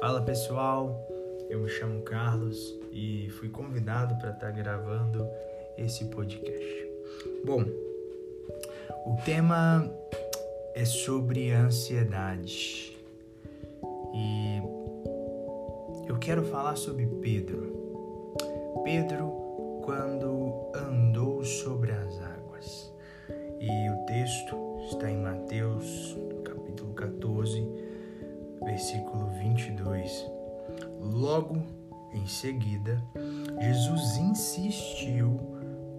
Fala pessoal, eu me chamo Carlos e fui convidado para estar tá gravando esse podcast. Bom, o tema é sobre ansiedade e eu quero falar sobre Pedro. Pedro, quando andou sobre as águas, e o texto está em Mateus, capítulo 14 versículo 22. Logo em seguida, Jesus insistiu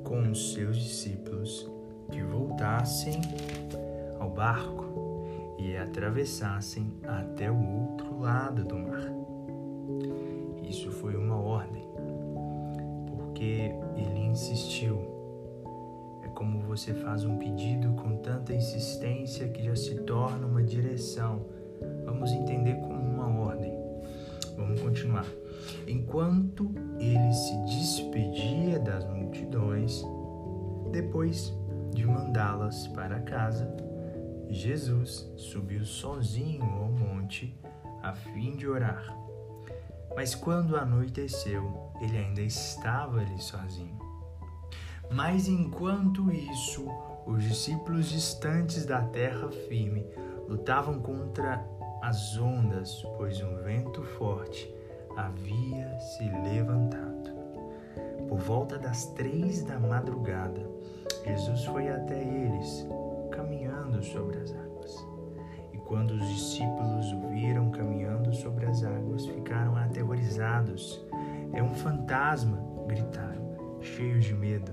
com os seus discípulos que voltassem ao barco e atravessassem até o outro lado do mar. Isso foi uma ordem, porque ele insistiu. É como você faz um pedido com tanta insistência que já se torna uma direção Vamos entender como uma ordem. Vamos continuar. Enquanto ele se despedia das multidões, depois de mandá-las para casa, Jesus subiu sozinho ao monte a fim de orar. Mas quando anoiteceu, ele ainda estava ali sozinho. Mas enquanto isso, os discípulos distantes da terra firme lutavam contra as ondas, pois um vento forte havia se levantado. Por volta das três da madrugada, Jesus foi até eles, caminhando sobre as águas. E quando os discípulos o viram caminhando sobre as águas, ficaram aterrorizados. É um fantasma, gritaram, cheios de medo.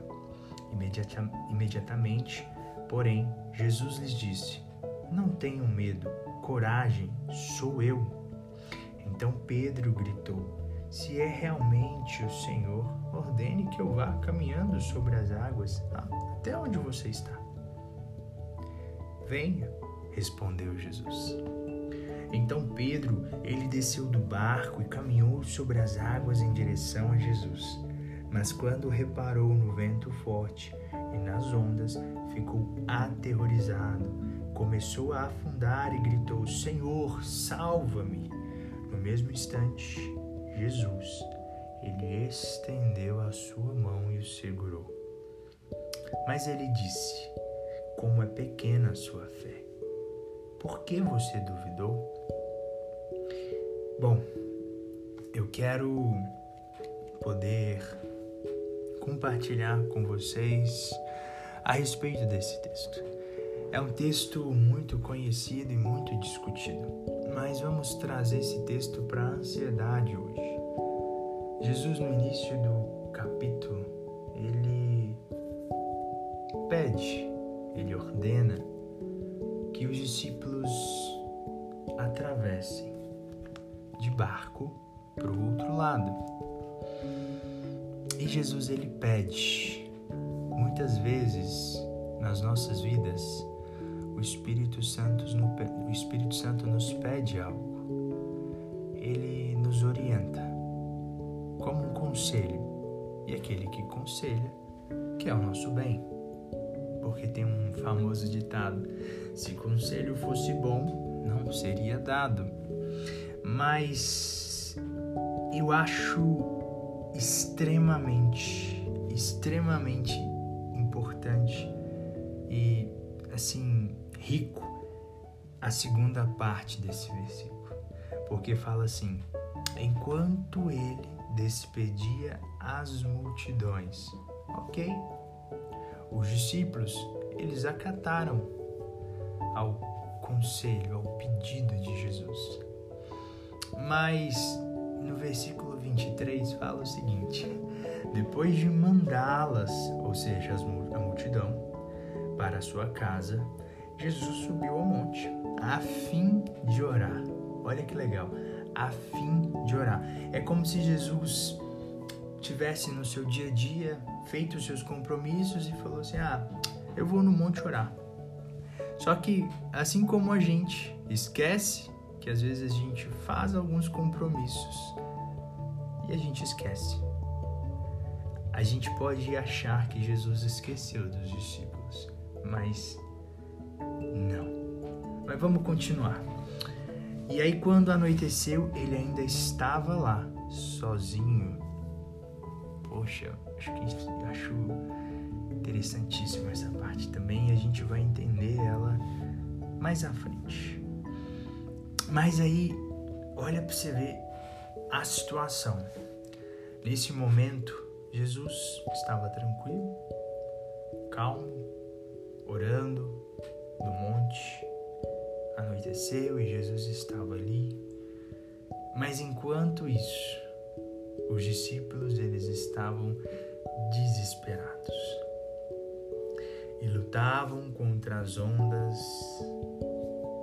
Imediata imediatamente, porém, Jesus lhes disse: não tenham medo, coragem, sou eu. Então Pedro gritou: Se é realmente o Senhor, ordene que eu vá caminhando sobre as águas até onde você está. Venha, respondeu Jesus. Então Pedro, ele desceu do barco e caminhou sobre as águas em direção a Jesus. Mas quando reparou no vento forte e nas ondas, ficou aterrorizado começou a afundar e gritou: Senhor, salva-me! No mesmo instante, Jesus, ele estendeu a sua mão e o segurou. Mas ele disse: Como é pequena a sua fé. Por que você duvidou? Bom, eu quero poder compartilhar com vocês a respeito desse texto. É um texto muito conhecido e muito discutido, mas vamos trazer esse texto para a ansiedade hoje. Jesus, no início do capítulo, ele pede, ele ordena que os discípulos atravessem de barco para o outro lado. E Jesus ele pede, muitas vezes nas nossas vidas, o Espírito Santo, o Espírito Santo nos pede algo. Ele nos orienta como um conselho. E aquele que conselha quer o nosso bem. Porque tem um famoso ditado: se conselho fosse bom, não seria dado. Mas eu acho extremamente, extremamente importante e assim rico a segunda parte desse versículo, porque fala assim: enquanto ele despedia as multidões. Ok? Os discípulos, eles acataram ao conselho, ao pedido de Jesus. Mas no versículo 23 fala o seguinte: depois de mandá-las, ou seja, a multidão, para a sua casa, Jesus subiu ao monte a fim de orar. Olha que legal, a fim de orar. É como se Jesus tivesse no seu dia a dia feito os seus compromissos e falou assim: "Ah, eu vou no monte orar". Só que assim como a gente esquece que às vezes a gente faz alguns compromissos e a gente esquece. A gente pode achar que Jesus esqueceu dos discípulos, mas não. Mas vamos continuar. E aí, quando anoiteceu, ele ainda estava lá, sozinho. Poxa, acho que acho interessantíssima essa parte também e a gente vai entender ela mais à frente. Mas aí, olha para você ver a situação. Nesse momento, Jesus estava tranquilo, calmo, orando no monte. Anoiteceu e Jesus estava ali. Mas enquanto isso, os discípulos eles estavam desesperados e lutavam contra as ondas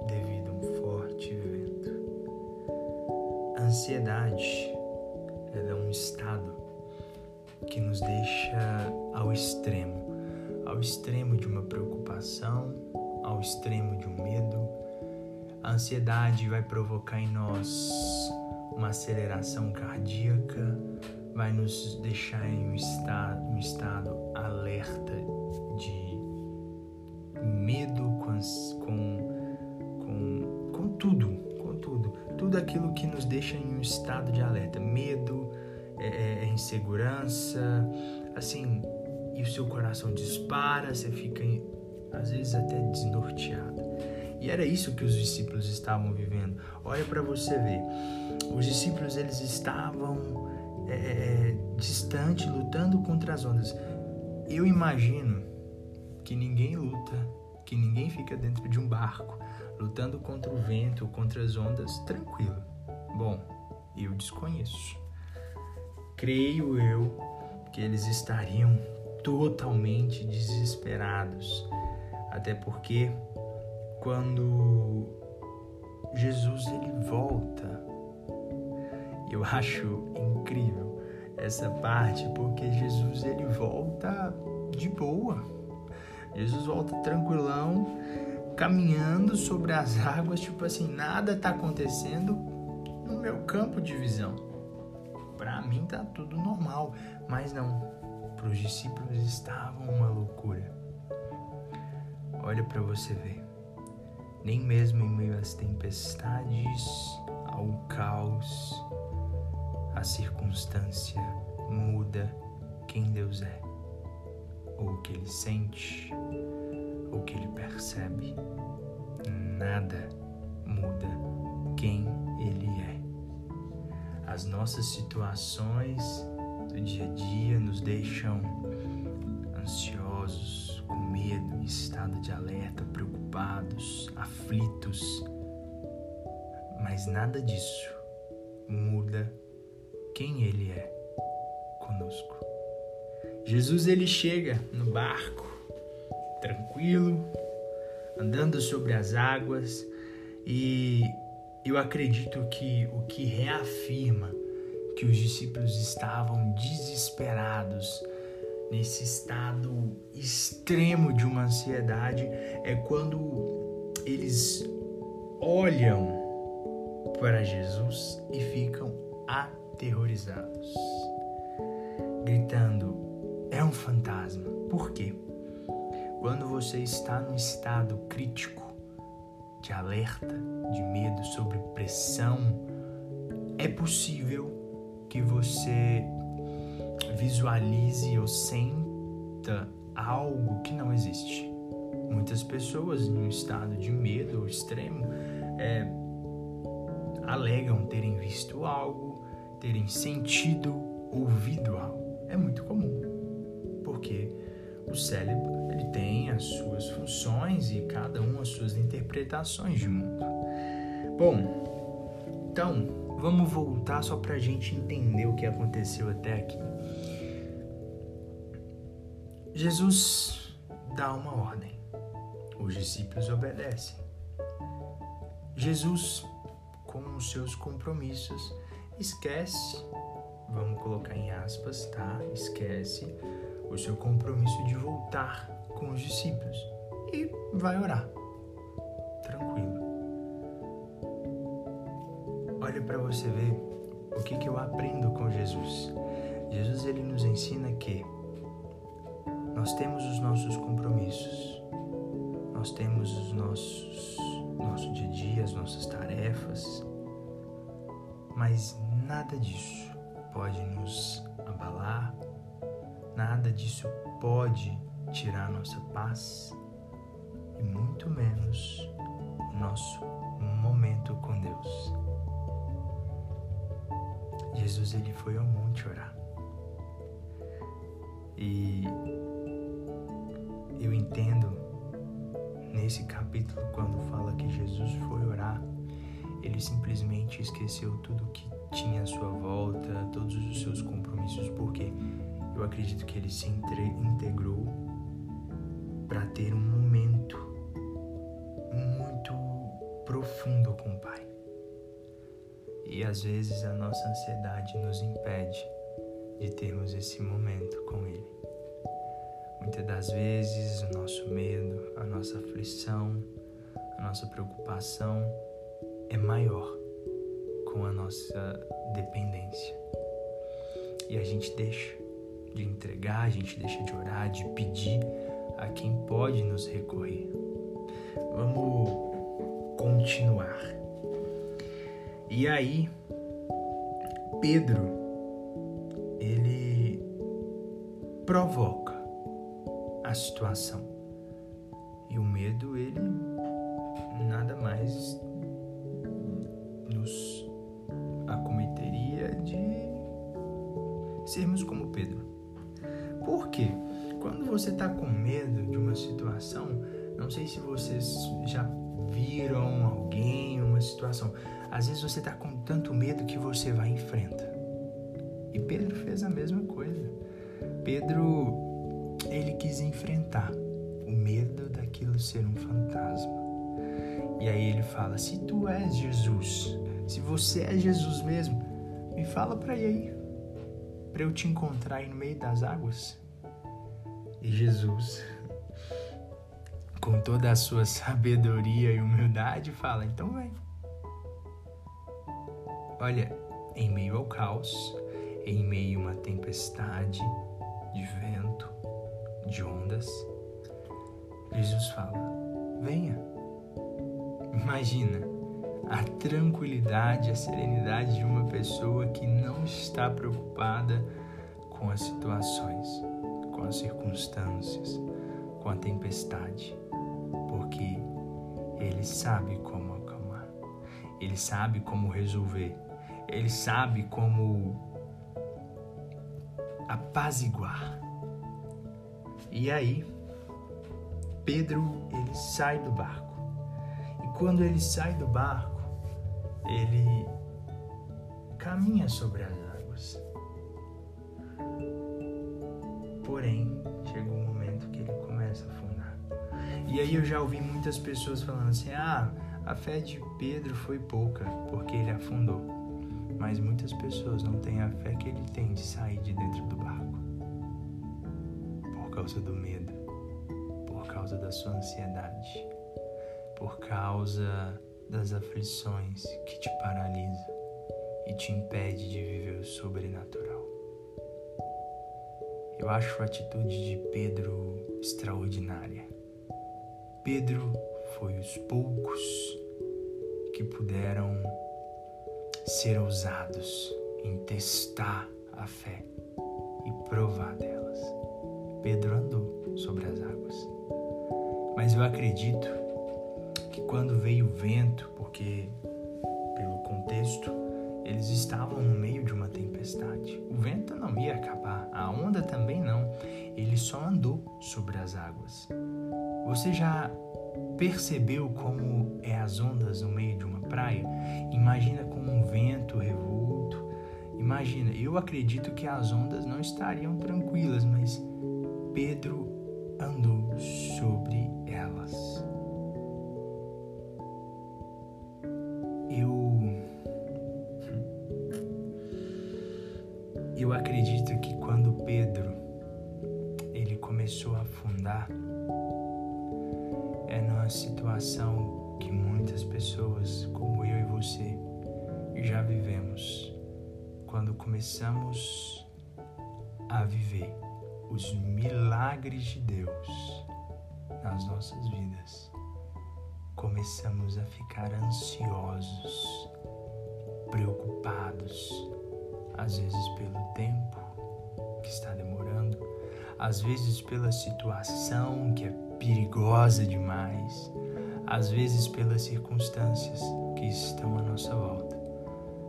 devido a um forte vento. A ansiedade é um estado que nos deixa ao extremo, ao extremo de uma preocupação, ao extremo de um medo. A ansiedade vai provocar em nós uma aceleração cardíaca, vai nos deixar em um estado, um estado alerta de medo com, com, com, tudo, com tudo. Tudo aquilo que nos deixa em um estado de alerta. Medo, é, é, é insegurança, assim, e o seu coração dispara, você fica às vezes até desnorteado. E era isso que os discípulos estavam vivendo. Olha para você ver. Os discípulos eles estavam é, é, é distante, lutando contra as ondas. Eu imagino que ninguém luta, que ninguém fica dentro de um barco, lutando contra o vento, contra as ondas, tranquilo. Bom, eu desconheço. Creio eu que eles estariam totalmente desesperados, até porque quando Jesus ele volta, eu acho incrível essa parte porque Jesus ele volta de boa. Jesus volta tranquilão, caminhando sobre as águas, tipo assim, nada tá acontecendo no meu campo de visão. Para mim tá tudo normal, mas não. Para os discípulos estava uma loucura. Olha para você ver. Nem mesmo em meio às tempestades, ao caos, a circunstância muda quem Deus é, ou o que ele sente, ou o que ele percebe. Nada muda quem ele é. As nossas situações do dia a dia nos deixam ansiosos, medo, em estado de alerta, preocupados, aflitos. Mas nada disso muda quem ele é conosco. Jesus ele chega no barco, tranquilo, andando sobre as águas, e eu acredito que o que reafirma que os discípulos estavam desesperados nesse estado extremo de uma ansiedade é quando eles olham para Jesus e ficam aterrorizados, gritando: é um fantasma. Por quê? Quando você está num estado crítico, de alerta, de medo, sobre pressão, é possível que você visualize ou sinta algo que não existe. Muitas pessoas em um estado de medo extremo é, alegam terem visto algo, terem sentido, ouvido algo. É muito comum, porque o cérebro ele tem as suas funções e cada um as suas interpretações de mundo. Bom, então vamos voltar só para a gente entender o que aconteceu até aqui. Jesus dá uma ordem, os discípulos obedecem. Jesus com os seus compromissos. Esquece, vamos colocar em aspas, tá? Esquece o seu compromisso de voltar com os discípulos e vai orar. Tranquilo. Olha para você ver o que, que eu aprendo com Jesus. Jesus ele nos ensina que nós temos os nossos compromissos, nós temos os nossos nosso dia a dia, as nossas tarefas, mas nada disso pode nos abalar, nada disso pode tirar nossa paz e muito menos o nosso momento com Deus. Jesus ele foi ao monte orar. E eu entendo nesse capítulo quando fala que Jesus foi orar, ele simplesmente esqueceu tudo que tinha à sua volta, todos os seus compromissos, porque eu acredito que ele se integrou para ter um momento muito profundo com o Pai. E às vezes a nossa ansiedade nos impede de termos esse momento com Ele. Muitas das vezes o nosso medo, a nossa aflição, a nossa preocupação é maior com a nossa dependência. E a gente deixa de entregar, a gente deixa de orar, de pedir a quem pode nos recorrer. Vamos continuar. E aí, Pedro, ele provoca a situação. E o medo, ele nada mais nos acometeria de sermos como Pedro. Por quê? Quando você está com medo de uma situação, não sei se vocês já viram alguém, uma situação. Às vezes você está com tanto medo que você vai enfrenta. E Pedro fez a mesma coisa. Pedro, ele quis enfrentar o medo daquilo ser um fantasma. E aí ele fala: Se tu és Jesus, se você é Jesus mesmo, me fala para aí, para eu te encontrar aí no meio das águas. E Jesus com toda a sua sabedoria e humildade, fala: então vem. Olha, em meio ao caos, em meio a uma tempestade de ondas, Jesus fala: venha. Imagina a tranquilidade, a serenidade de uma pessoa que não está preocupada com as situações, com as circunstâncias, com a tempestade porque ele sabe como acalmar, ele sabe como resolver, ele sabe como apaziguar. E aí, Pedro ele sai do barco. E quando ele sai do barco, ele caminha sobre as águas. Porém, chega um momento que ele começa a afundar. E aí eu já ouvi muitas pessoas falando assim: ah, a fé de Pedro foi pouca porque ele afundou. Mas muitas pessoas não têm a fé que ele tem de sair de dentro do barco causa do medo, por causa da sua ansiedade, por causa das aflições que te paralisam e te impede de viver o sobrenatural. Eu acho a atitude de Pedro extraordinária. Pedro foi os poucos que puderam ser ousados em testar a fé e provar delas. Pedro andou sobre as águas. Mas eu acredito que quando veio o vento, porque pelo contexto eles estavam no meio de uma tempestade. O vento não ia acabar, a onda também não. Ele só andou sobre as águas. Você já percebeu como é as ondas no meio de uma praia? Imagina com um vento revolto. Imagina, eu acredito que as ondas não estariam tranquilas, mas Pedro andou sobre elas. Eu eu acredito que quando Pedro ele começou a afundar, é numa situação que muitas pessoas, como eu e você, já vivemos. Quando começamos a viver os milagres de Deus nas nossas vidas, começamos a ficar ansiosos, preocupados, às vezes pelo tempo que está demorando, às vezes pela situação que é perigosa demais, às vezes pelas circunstâncias que estão à nossa volta.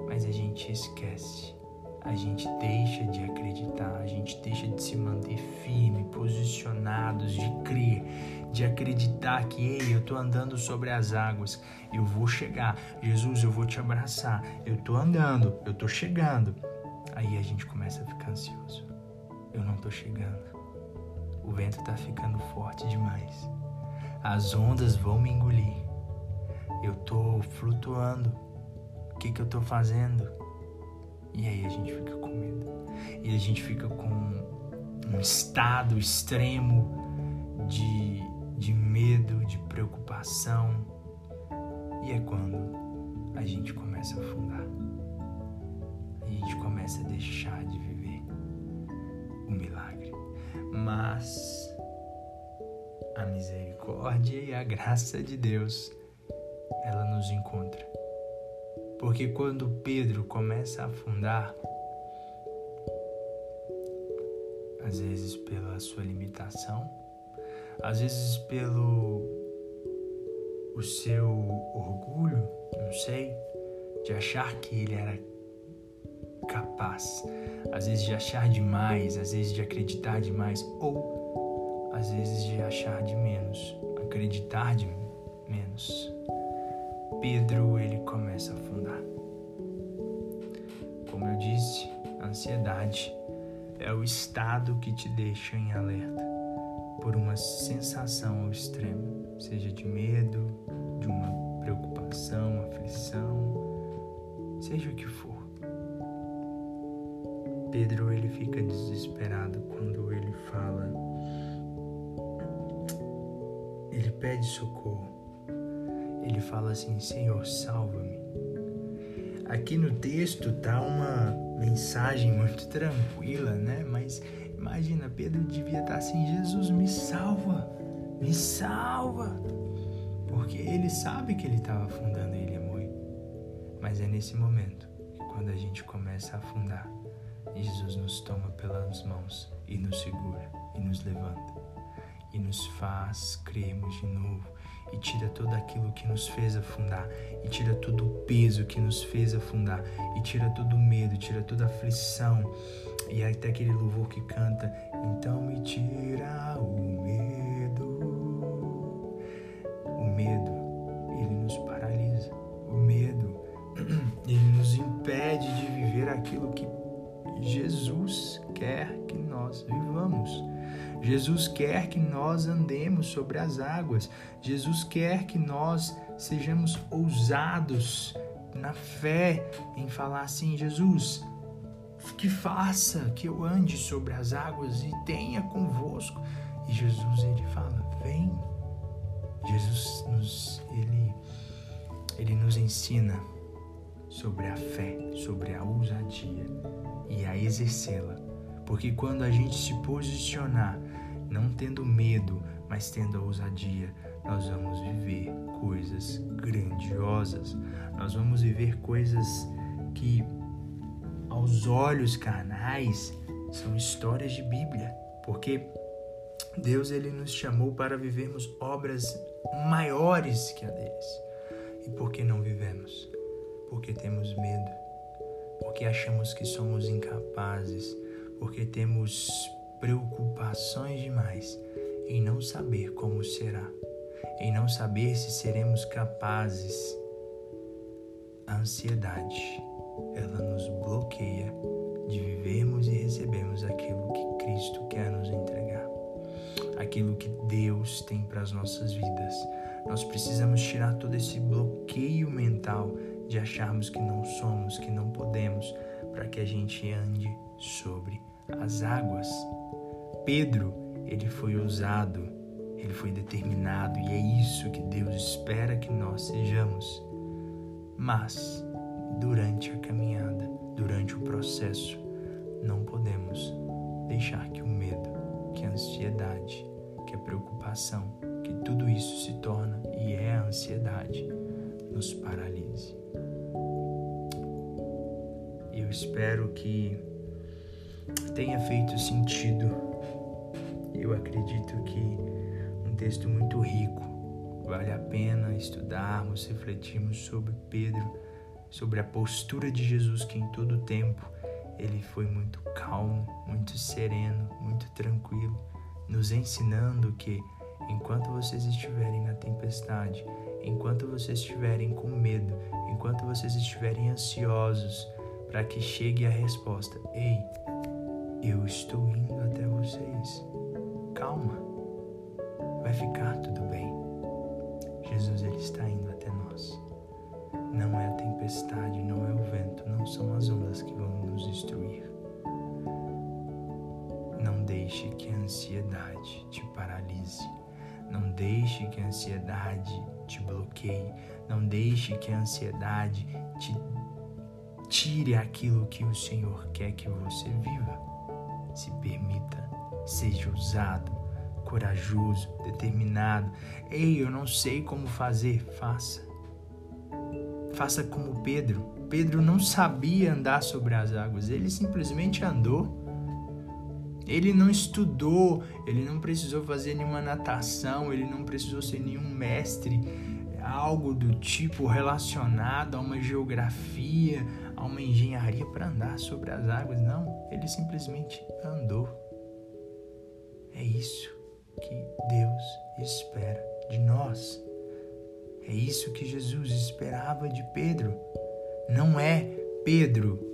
Mas a gente esquece, a gente deixa de acreditar, a gente deixa de se manter firme, posicionados, de crer, de acreditar que, ei, eu estou andando sobre as águas, eu vou chegar, Jesus, eu vou te abraçar, eu estou andando, eu estou chegando. Aí a gente começa a ficar ansioso. Eu não estou chegando. O vento está ficando forte demais. As ondas vão me engolir. Eu tô flutuando. O que que eu tô fazendo? E aí a gente fica com medo. E a gente fica com um estado extremo de, de medo, de preocupação. E é quando a gente começa a afundar. A gente começa a deixar de viver o milagre. Mas a misericórdia e a graça de Deus, ela nos encontra. Porque quando Pedro começa a afundar, às vezes pela sua limitação, às vezes pelo o seu orgulho, não sei, de achar que ele era capaz, às vezes de achar demais, às vezes de acreditar demais, ou às vezes de achar de menos, acreditar de menos. Pedro ele começa a afundar. Como eu disse, a ansiedade é o estado que te deixa em alerta por uma sensação ao extremo, seja de medo, de uma preocupação, aflição, seja o que for. Pedro ele fica desesperado quando ele fala ele pede socorro. Ele fala assim: Senhor, salva-me. Aqui no texto tá uma mensagem muito tranquila, né? Mas imagina, Pedro devia estar tá assim: Jesus, me salva, me salva. Porque ele sabe que ele estava afundando, ele é morrer. Mas é nesse momento que quando a gente começa a afundar, Jesus nos toma pelas mãos e nos segura e nos levanta e nos faz crermos de novo e tira tudo aquilo que nos fez afundar e tira todo o peso que nos fez afundar e tira todo o medo, tira toda a aflição e até aquele louvor que canta então me tira o medo Jesus quer que nós andemos sobre as águas. Jesus quer que nós sejamos ousados na fé em falar assim: Jesus, que faça que eu ande sobre as águas e tenha convosco. E Jesus ele fala: vem. Jesus nos ele ele nos ensina sobre a fé, sobre a ousadia e a exercê-la. Porque quando a gente se posicionar não tendo medo, mas tendo a ousadia, nós vamos viver coisas grandiosas. Nós vamos viver coisas que, aos olhos carnais, são histórias de Bíblia, porque Deus ele nos chamou para vivermos obras maiores que a deles. E por que não vivemos? Porque temos medo, porque achamos que somos incapazes, porque temos preocupações demais em não saber como será, em não saber se seremos capazes. A ansiedade, ela nos bloqueia de vivermos e recebermos aquilo que Cristo quer nos entregar, aquilo que Deus tem para as nossas vidas. Nós precisamos tirar todo esse bloqueio mental de acharmos que não somos, que não podemos, para que a gente ande sobre as águas. Pedro, ele foi ousado, ele foi determinado e é isso que Deus espera que nós sejamos. Mas, durante a caminhada, durante o processo, não podemos deixar que o medo, que a ansiedade, que a preocupação, que tudo isso se torna e é a ansiedade nos paralise. Eu espero que tenha feito sentido. Eu acredito que um texto muito rico vale a pena estudarmos, refletirmos sobre Pedro, sobre a postura de Jesus que em todo tempo ele foi muito calmo, muito sereno, muito tranquilo, nos ensinando que enquanto vocês estiverem na tempestade, enquanto vocês estiverem com medo, enquanto vocês estiverem ansiosos para que chegue a resposta: Ei, eu estou indo até vocês. Calma, vai ficar tudo bem. Jesus ele está indo até nós. Não é a tempestade, não é o vento, não são as ondas que vão nos destruir. Não deixe que a ansiedade te paralise. Não deixe que a ansiedade te bloqueie. Não deixe que a ansiedade te tire aquilo que o Senhor quer que você viva. Se permita, seja usado, corajoso, determinado. Ei, eu não sei como fazer, faça. Faça como Pedro. Pedro não sabia andar sobre as águas, ele simplesmente andou. Ele não estudou, ele não precisou fazer nenhuma natação, ele não precisou ser nenhum mestre, algo do tipo relacionado a uma geografia, a uma engenharia para andar sobre as águas. Não, ele simplesmente andou. É isso que Deus espera de nós. É isso que Jesus esperava de Pedro. Não é Pedro.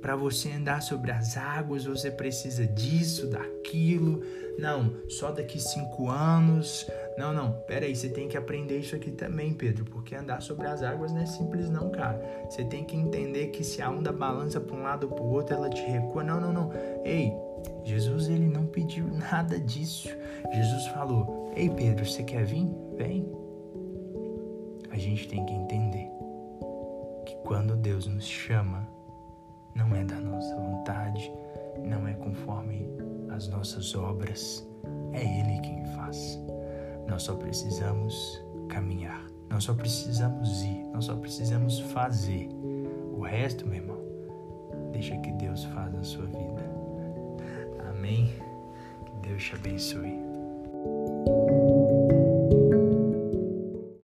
Para você andar sobre as águas, você precisa disso, daquilo. Não, só daqui cinco anos. Não, não, pera aí, você tem que aprender isso aqui também, Pedro, porque andar sobre as águas não é simples não, cara. Você tem que entender que se a onda balança para um lado ou para o outro, ela te recua. Não, não, não. Ei, Jesus ele não pediu nada disso. Jesus falou: "Ei, Pedro, você quer vir? Vem." a gente tem que entender que quando Deus nos chama, não é da nossa vontade, não é conforme as nossas obras, é Ele quem faz. Nós só precisamos caminhar, nós só precisamos ir, nós só precisamos fazer. O resto, meu irmão, deixa que Deus faça na sua vida. Amém? Que Deus te abençoe.